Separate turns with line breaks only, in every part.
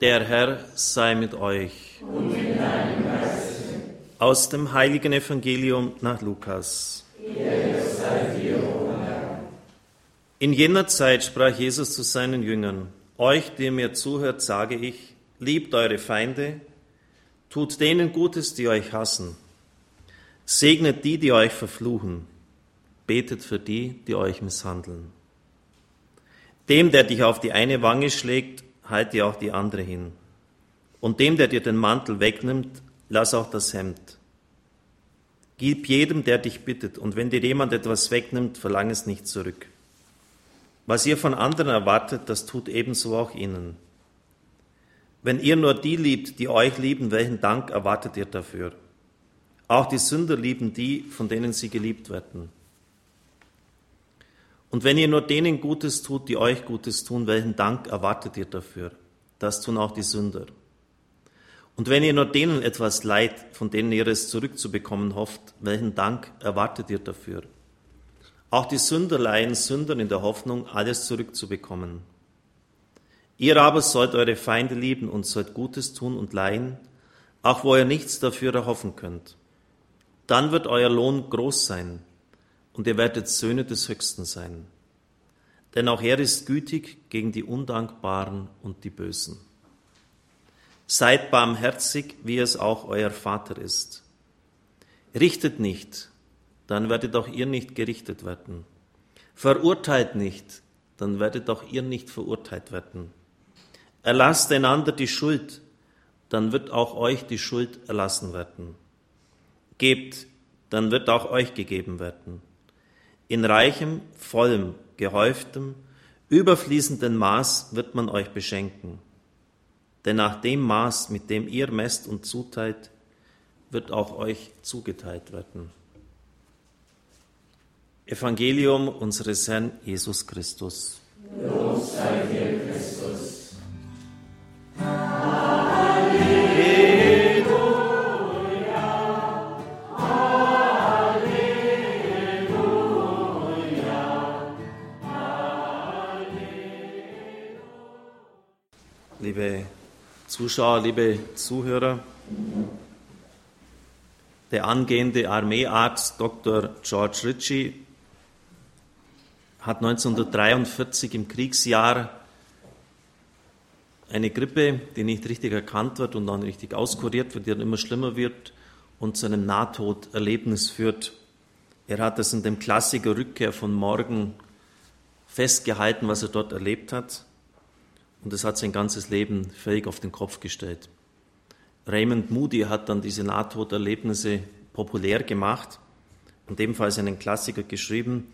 Der Herr sei mit euch. Und mit deinem Geiste. Aus dem heiligen Evangelium nach Lukas. In jener Zeit sprach Jesus zu seinen Jüngern, Euch, die mir zuhört, sage ich, liebt eure Feinde, tut denen Gutes, die euch hassen, segnet die, die euch verfluchen, betet für die, die euch misshandeln. Dem, der dich auf die eine Wange schlägt, halt dir auch die andere hin. Und dem, der dir den Mantel wegnimmt, lass auch das Hemd. Gib jedem, der dich bittet, und wenn dir jemand etwas wegnimmt, verlang es nicht zurück. Was ihr von anderen erwartet, das tut ebenso auch ihnen. Wenn ihr nur die liebt, die euch lieben, welchen Dank erwartet ihr dafür? Auch die Sünder lieben die, von denen sie geliebt werden. Und wenn ihr nur denen Gutes tut, die euch Gutes tun, welchen Dank erwartet ihr dafür? Das tun auch die Sünder. Und wenn ihr nur denen etwas leid, von denen ihr es zurückzubekommen hofft, welchen Dank erwartet ihr dafür? Auch die Sünder leihen Sündern in der Hoffnung, alles zurückzubekommen. Ihr aber sollt eure Feinde lieben und sollt Gutes tun und leihen, auch wo ihr nichts dafür erhoffen könnt. Dann wird euer Lohn groß sein, und ihr werdet Söhne des Höchsten sein. Denn auch er ist gütig gegen die Undankbaren und die Bösen. Seid barmherzig, wie es auch euer Vater ist. Richtet nicht, dann werdet auch ihr nicht gerichtet werden. Verurteilt nicht, dann werdet auch ihr nicht verurteilt werden. Erlasst einander die Schuld, dann wird auch euch die Schuld erlassen werden. Gebt, dann wird auch euch gegeben werden in reichem, vollem, gehäuftem, überfließenden Maß wird man euch beschenken. Denn nach dem Maß, mit dem ihr messt und zuteilt, wird auch euch zugeteilt werden. Evangelium unseres Herrn Jesus Christus. Los sei dir, Zuschauer, liebe Zuhörer. Der angehende Armeearzt Dr. George Ritchie hat 1943 im Kriegsjahr eine Grippe, die nicht richtig erkannt wird und dann richtig auskuriert wird, die dann immer schlimmer wird und zu einem Nahtoderlebnis führt. Er hat es in dem Klassiker Rückkehr von morgen festgehalten, was er dort erlebt hat. Und das hat sein ganzes Leben völlig auf den Kopf gestellt. Raymond Moody hat dann diese Nahtoderlebnisse populär gemacht und ebenfalls einen Klassiker geschrieben.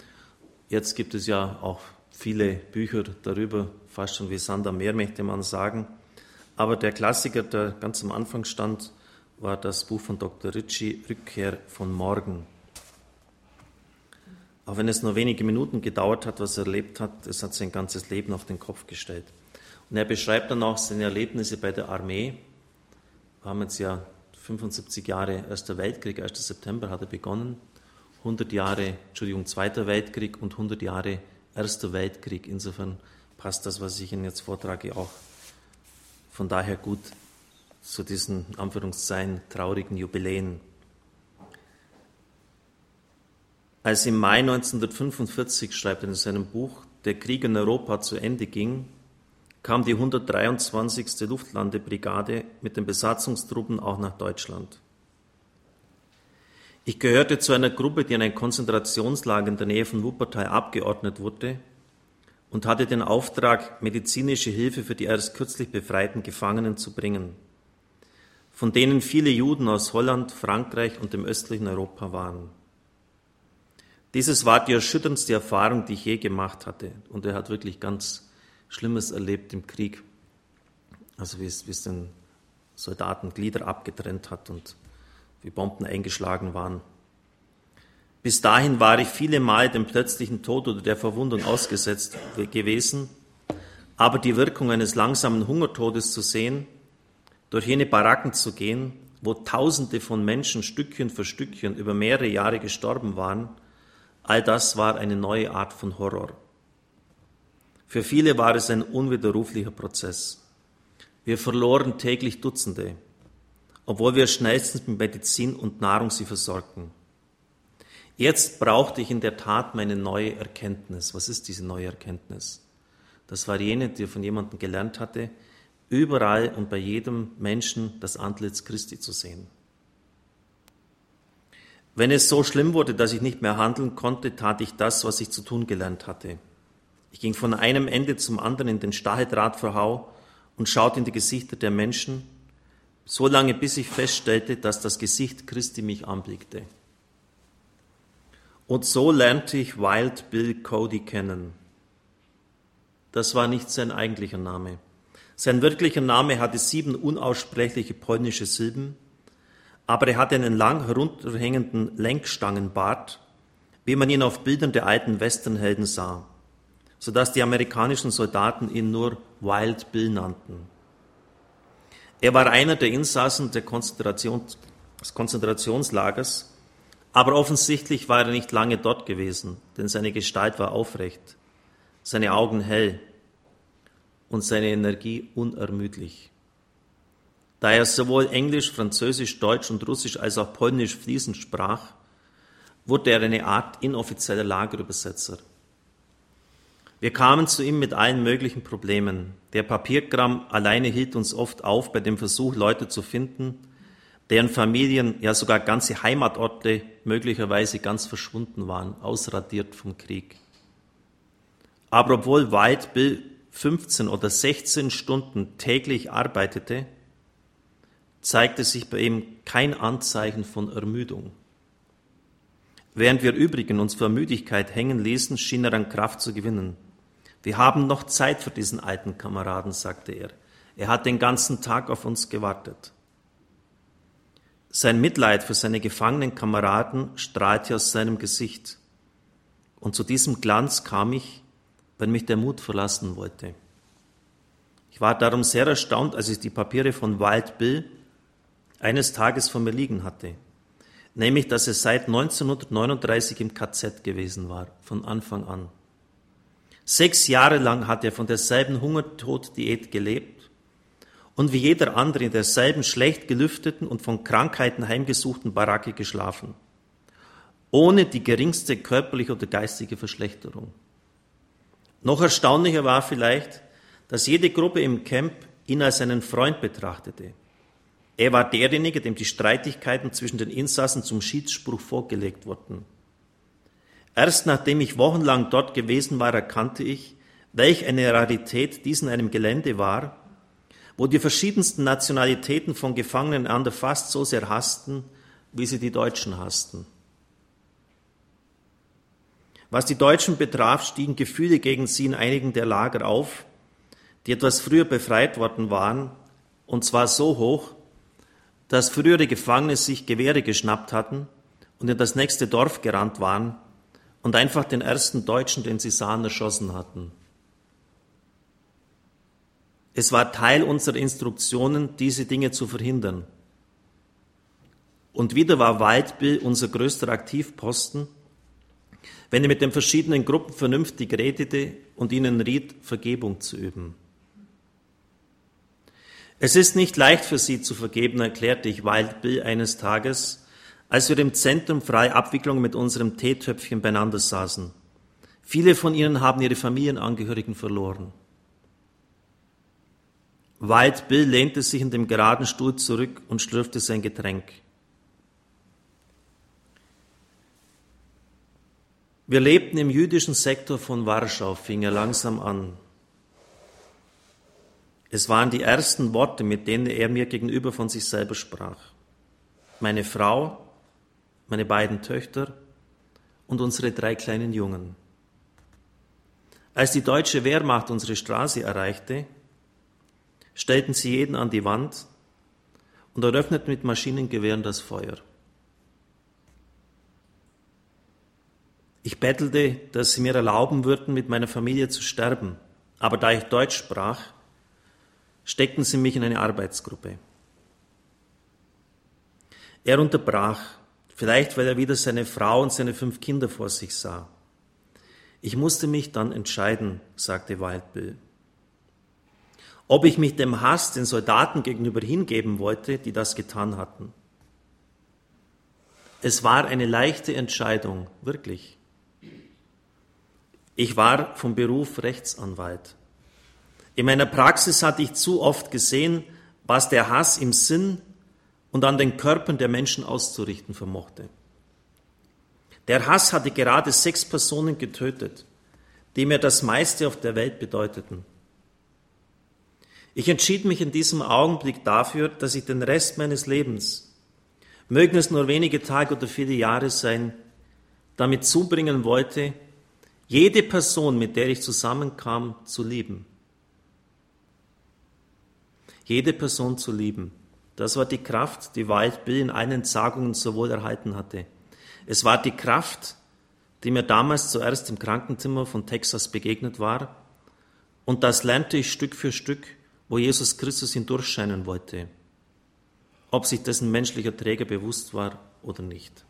Jetzt gibt es ja auch viele Bücher darüber, fast schon wie Sander Meer, möchte man sagen. Aber der Klassiker, der ganz am Anfang stand, war das Buch von Dr. Ritchie, Rückkehr von morgen. Auch wenn es nur wenige Minuten gedauert hat, was er erlebt hat, es hat sein ganzes Leben auf den Kopf gestellt. Und er beschreibt dann auch seine Erlebnisse bei der Armee. Wir haben jetzt ja 75 Jahre Erster Weltkrieg, 1. September hat er begonnen, 100 Jahre, Entschuldigung, Zweiter Weltkrieg und 100 Jahre Erster Weltkrieg. Insofern passt das, was ich Ihnen jetzt vortrage, auch von daher gut zu diesen Anführungszeichen traurigen Jubiläen. Als im Mai 1945, schreibt er in seinem Buch, der Krieg in Europa zu Ende ging, kam die 123. Luftlandebrigade mit den Besatzungstruppen auch nach Deutschland. Ich gehörte zu einer Gruppe, die in ein Konzentrationslager in der Nähe von Wuppertal abgeordnet wurde und hatte den Auftrag, medizinische Hilfe für die erst kürzlich befreiten Gefangenen zu bringen, von denen viele Juden aus Holland, Frankreich und dem östlichen Europa waren. Dieses war die erschütterndste Erfahrung, die ich je gemacht hatte. Und er hat wirklich ganz Schlimmes erlebt im Krieg. Also wie es, wie es den Soldaten Glieder abgetrennt hat und wie Bomben eingeschlagen waren. Bis dahin war ich viele Mal dem plötzlichen Tod oder der Verwundung ausgesetzt gewesen, aber die Wirkung eines langsamen Hungertodes zu sehen, durch jene Baracken zu gehen, wo Tausende von Menschen Stückchen für Stückchen über mehrere Jahre gestorben waren, all das war eine neue Art von Horror. Für viele war es ein unwiderruflicher Prozess. Wir verloren täglich Dutzende, obwohl wir schnellstens mit Medizin und Nahrung sie versorgten. Jetzt brauchte ich in der Tat meine neue Erkenntnis. Was ist diese neue Erkenntnis? Das war jene, die von jemandem gelernt hatte, überall und bei jedem Menschen das Antlitz Christi zu sehen. Wenn es so schlimm wurde, dass ich nicht mehr handeln konnte, tat ich das, was ich zu tun gelernt hatte. Ich ging von einem Ende zum anderen in den Stacheldrahtverhau und schaute in die Gesichter der Menschen, so lange bis ich feststellte, dass das Gesicht Christi mich anblickte. Und so lernte ich Wild Bill Cody kennen. Das war nicht sein eigentlicher Name. Sein wirklicher Name hatte sieben unaussprechliche polnische Silben, aber er hatte einen lang herunterhängenden Lenkstangenbart, wie man ihn auf Bildern der alten Westernhelden sah, so dass die amerikanischen Soldaten ihn nur Wild Bill nannten. Er war einer der Insassen der Konzentration, des Konzentrationslagers, aber offensichtlich war er nicht lange dort gewesen, denn seine Gestalt war aufrecht seine Augen hell und seine Energie unermüdlich. Da er sowohl Englisch, Französisch, Deutsch und Russisch als auch Polnisch fließend sprach, wurde er eine Art inoffizieller Lagerübersetzer. Wir kamen zu ihm mit allen möglichen Problemen. Der Papierkram alleine hielt uns oft auf bei dem Versuch, Leute zu finden, deren Familien, ja sogar ganze Heimatorte möglicherweise ganz verschwunden waren, ausradiert vom Krieg. Aber obwohl White Bill 15 oder 16 Stunden täglich arbeitete, zeigte sich bei ihm kein Anzeichen von Ermüdung. Während wir übrigen uns vor Müdigkeit hängen ließen, schien er an Kraft zu gewinnen. Wir haben noch Zeit für diesen alten Kameraden, sagte er. Er hat den ganzen Tag auf uns gewartet. Sein Mitleid für seine gefangenen Kameraden strahlte aus seinem Gesicht. Und zu diesem Glanz kam ich, wenn mich der Mut verlassen wollte. Ich war darum sehr erstaunt, als ich die Papiere von Wild Bill eines Tages vor mir liegen hatte, nämlich dass er seit 1939 im KZ gewesen war, von Anfang an. Sechs Jahre lang hat er von derselben Hungertoddiät gelebt und wie jeder andere in derselben schlecht gelüfteten und von Krankheiten heimgesuchten Baracke geschlafen, ohne die geringste körperliche oder geistige Verschlechterung. Noch erstaunlicher war vielleicht, dass jede Gruppe im Camp ihn als einen Freund betrachtete. Er war derjenige, dem die Streitigkeiten zwischen den Insassen zum Schiedsspruch vorgelegt wurden. Erst nachdem ich wochenlang dort gewesen war, erkannte ich, welch eine Rarität dies in einem Gelände war, wo die verschiedensten Nationalitäten von Gefangenen einander fast so sehr hassten, wie sie die Deutschen hassten. Was die Deutschen betraf, stiegen Gefühle gegen sie in einigen der Lager auf, die etwas früher befreit worden waren, und zwar so hoch, dass frühere Gefangene sich Gewehre geschnappt hatten und in das nächste Dorf gerannt waren und einfach den ersten Deutschen, den sie sahen, erschossen hatten. Es war Teil unserer Instruktionen, diese Dinge zu verhindern. Und wieder war Waldbill unser größter Aktivposten, wenn er mit den verschiedenen Gruppen vernünftig redete und ihnen riet, Vergebung zu üben. Es ist nicht leicht für sie zu vergeben, erklärte ich Wild eines Tages, als wir im Zentrum freie Abwicklung mit unserem Teetöpfchen beieinander saßen. Viele von ihnen haben ihre Familienangehörigen verloren. Wild Bill lehnte sich in dem geraden Stuhl zurück und schlürfte sein Getränk. Wir lebten im jüdischen Sektor von Warschau, fing er langsam an. Es waren die ersten Worte, mit denen er mir gegenüber von sich selber sprach. Meine Frau, meine beiden Töchter und unsere drei kleinen Jungen. Als die deutsche Wehrmacht unsere Straße erreichte, stellten sie jeden an die Wand und eröffneten mit Maschinengewehren das Feuer. Ich bettelte, dass sie mir erlauben würden, mit meiner Familie zu sterben. Aber da ich Deutsch sprach, steckten sie mich in eine Arbeitsgruppe. Er unterbrach, vielleicht weil er wieder seine Frau und seine fünf Kinder vor sich sah. Ich musste mich dann entscheiden, sagte Wildbill. ob ich mich dem Hass den Soldaten gegenüber hingeben wollte, die das getan hatten. Es war eine leichte Entscheidung, wirklich. Ich war vom Beruf Rechtsanwalt. In meiner Praxis hatte ich zu oft gesehen, was der Hass im Sinn und an den Körpern der Menschen auszurichten vermochte. Der Hass hatte gerade sechs Personen getötet, die mir das meiste auf der Welt bedeuteten. Ich entschied mich in diesem Augenblick dafür, dass ich den Rest meines Lebens, mögen es nur wenige Tage oder viele Jahre sein, damit zubringen wollte, jede Person, mit der ich zusammenkam, zu lieben. Jede Person zu lieben. Das war die Kraft, die Wild Bill in allen Sagungen so wohl erhalten hatte. Es war die Kraft, die mir damals zuerst im Krankenzimmer von Texas begegnet war. Und das lernte ich Stück für Stück, wo Jesus Christus hindurchscheinen wollte, ob sich dessen menschlicher Träger bewusst war oder nicht.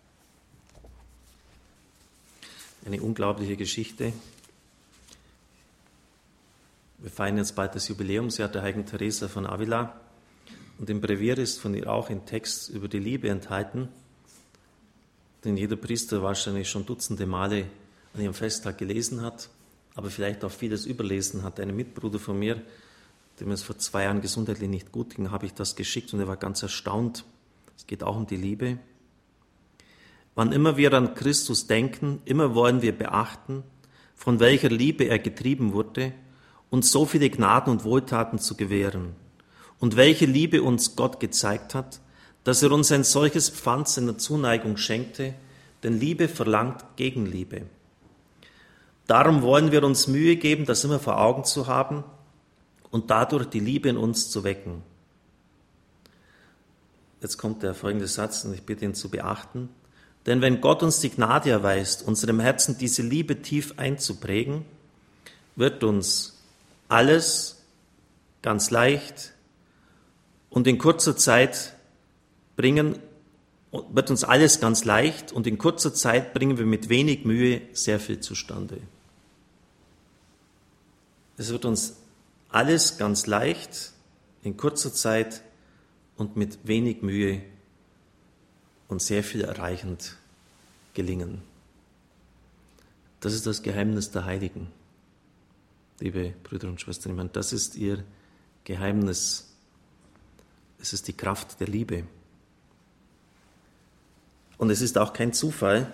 Eine unglaubliche Geschichte. Wir feiern jetzt bald das Jubiläumsjahr der heiligen Teresa von Avila. Und im Brevier ist von ihr auch ein Text über die Liebe enthalten, den jeder Priester wahrscheinlich schon dutzende Male an ihrem Festtag gelesen hat, aber vielleicht auch vieles überlesen hat. Ein Mitbruder von mir, dem es vor zwei Jahren gesundheitlich nicht gut ging, habe ich das geschickt und er war ganz erstaunt. Es geht auch um die Liebe. Wann immer wir an Christus denken, immer wollen wir beachten, von welcher Liebe er getrieben wurde, uns so viele Gnaden und Wohltaten zu gewähren und welche Liebe uns Gott gezeigt hat, dass er uns ein solches Pfand seiner Zuneigung schenkte, denn Liebe verlangt Gegenliebe. Darum wollen wir uns Mühe geben, das immer vor Augen zu haben und dadurch die Liebe in uns zu wecken. Jetzt kommt der folgende Satz und ich bitte ihn zu beachten. Denn wenn Gott uns die Gnade erweist, unserem Herzen diese Liebe tief einzuprägen, wird uns alles ganz leicht und in kurzer Zeit bringen, wird uns alles ganz leicht und in kurzer Zeit bringen wir mit wenig Mühe sehr viel zustande. Es wird uns alles ganz leicht, in kurzer Zeit und mit wenig Mühe und sehr viel erreichend gelingen. Das ist das Geheimnis der Heiligen, liebe Brüder und Schwestern. Ich meine, das ist ihr Geheimnis es ist die Kraft der Liebe. Und es ist auch kein Zufall,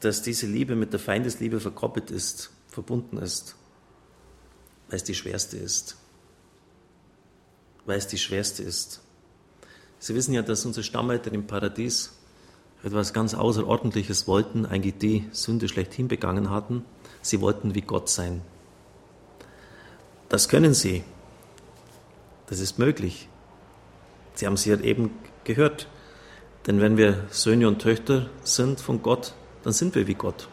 dass diese Liebe mit der Feindesliebe verkoppelt ist, verbunden ist, weil es die schwerste ist. Weil es die schwerste ist. Sie wissen ja, dass unsere Stammeltern im Paradies etwas ganz Außerordentliches wollten, eigentlich die Sünde schlechthin begangen hatten. Sie wollten wie Gott sein. Das können sie. Das ist möglich. Sie haben es ja eben gehört. Denn wenn wir Söhne und Töchter sind von Gott, dann sind wir wie Gott.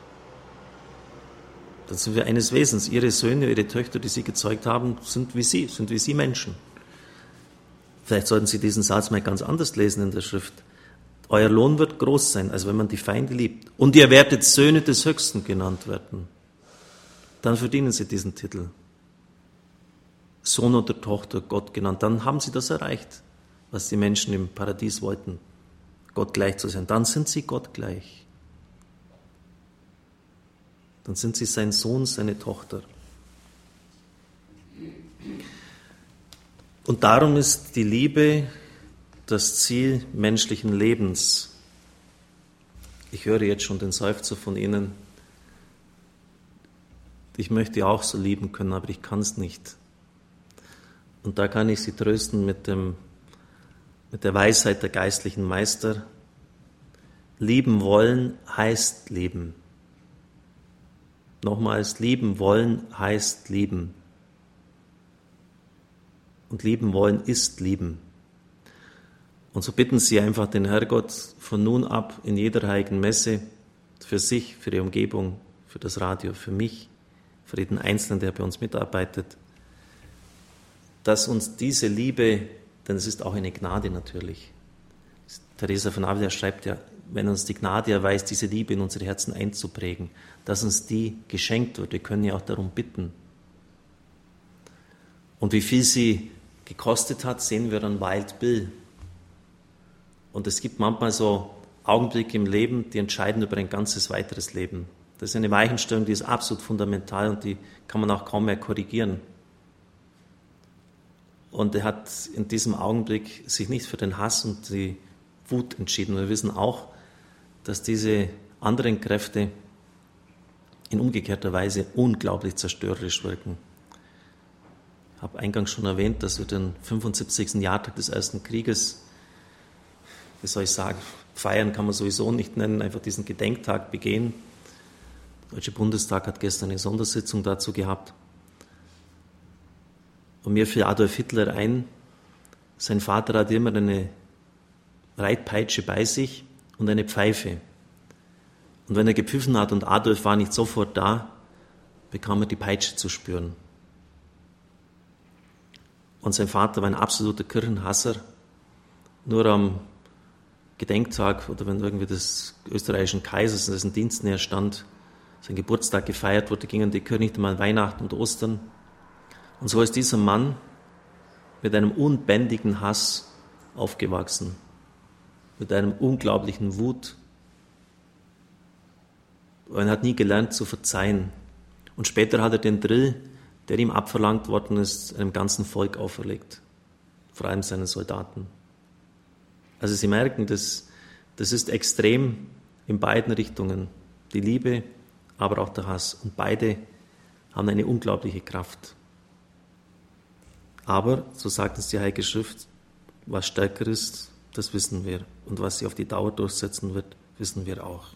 Dann sind wir eines Wesens. Ihre Söhne, ihre Töchter, die Sie gezeugt haben, sind wie Sie, sind wie Sie Menschen. Vielleicht sollten Sie diesen Satz mal ganz anders lesen in der Schrift. Euer Lohn wird groß sein, als wenn man die Feinde liebt. Und ihr werdet Söhne des Höchsten genannt werden. Dann verdienen Sie diesen Titel. Sohn oder Tochter Gott genannt. Dann haben Sie das erreicht was die Menschen im Paradies wollten, Gott gleich zu sein. Dann sind sie Gott gleich. Dann sind sie sein Sohn, seine Tochter. Und darum ist die Liebe das Ziel menschlichen Lebens. Ich höre jetzt schon den Seufzer von Ihnen. Ich möchte auch so lieben können, aber ich kann es nicht. Und da kann ich Sie trösten mit dem mit der Weisheit der geistlichen Meister. Lieben wollen heißt lieben. Nochmals, lieben wollen heißt lieben. Und lieben wollen ist lieben. Und so bitten Sie einfach den Herrgott von nun ab in jeder heiligen Messe für sich, für die Umgebung, für das Radio, für mich, für jeden Einzelnen, der bei uns mitarbeitet, dass uns diese Liebe denn es ist auch eine Gnade natürlich. Teresa von Avila schreibt ja, wenn uns die Gnade erweist, diese Liebe in unsere Herzen einzuprägen, dass uns die geschenkt wird. Wir können ja auch darum bitten. Und wie viel sie gekostet hat, sehen wir an Wild Bill. Und es gibt manchmal so Augenblicke im Leben, die entscheiden über ein ganzes weiteres Leben. Das ist eine Weichenstellung, die ist absolut fundamental und die kann man auch kaum mehr korrigieren. Und er hat in diesem Augenblick sich nicht für den Hass und die Wut entschieden. Wir wissen auch, dass diese anderen Kräfte in umgekehrter Weise unglaublich zerstörerisch wirken. Ich habe eingangs schon erwähnt, dass wir den 75. Jahrtag des Ersten Krieges, wie soll ich sagen, feiern kann man sowieso nicht nennen, einfach diesen Gedenktag begehen. Der Deutsche Bundestag hat gestern eine Sondersitzung dazu gehabt. Und mir fiel Adolf Hitler ein, sein Vater hatte immer eine Reitpeitsche bei sich und eine Pfeife. Und wenn er gepfiffen hat und Adolf war nicht sofort da, bekam er die Peitsche zu spüren. Und sein Vater war ein absoluter Kirchenhasser. Nur am Gedenktag oder wenn irgendwie des österreichischen Kaisers in dessen Dienst näher stand, sein Geburtstag gefeiert wurde, gingen die Kirche nicht einmal Weihnachten und Ostern. Und so ist dieser Mann mit einem unbändigen Hass aufgewachsen, mit einem unglaublichen Wut. Und er hat nie gelernt zu verzeihen. Und später hat er den Drill, der ihm abverlangt worden ist, einem ganzen Volk auferlegt, vor allem seinen Soldaten. Also Sie merken, das, das ist extrem in beiden Richtungen, die Liebe, aber auch der Hass. Und beide haben eine unglaubliche Kraft. Aber, so sagt uns die Heilige Schrift, was stärker ist, das wissen wir. Und was sie auf die Dauer durchsetzen wird, wissen wir auch.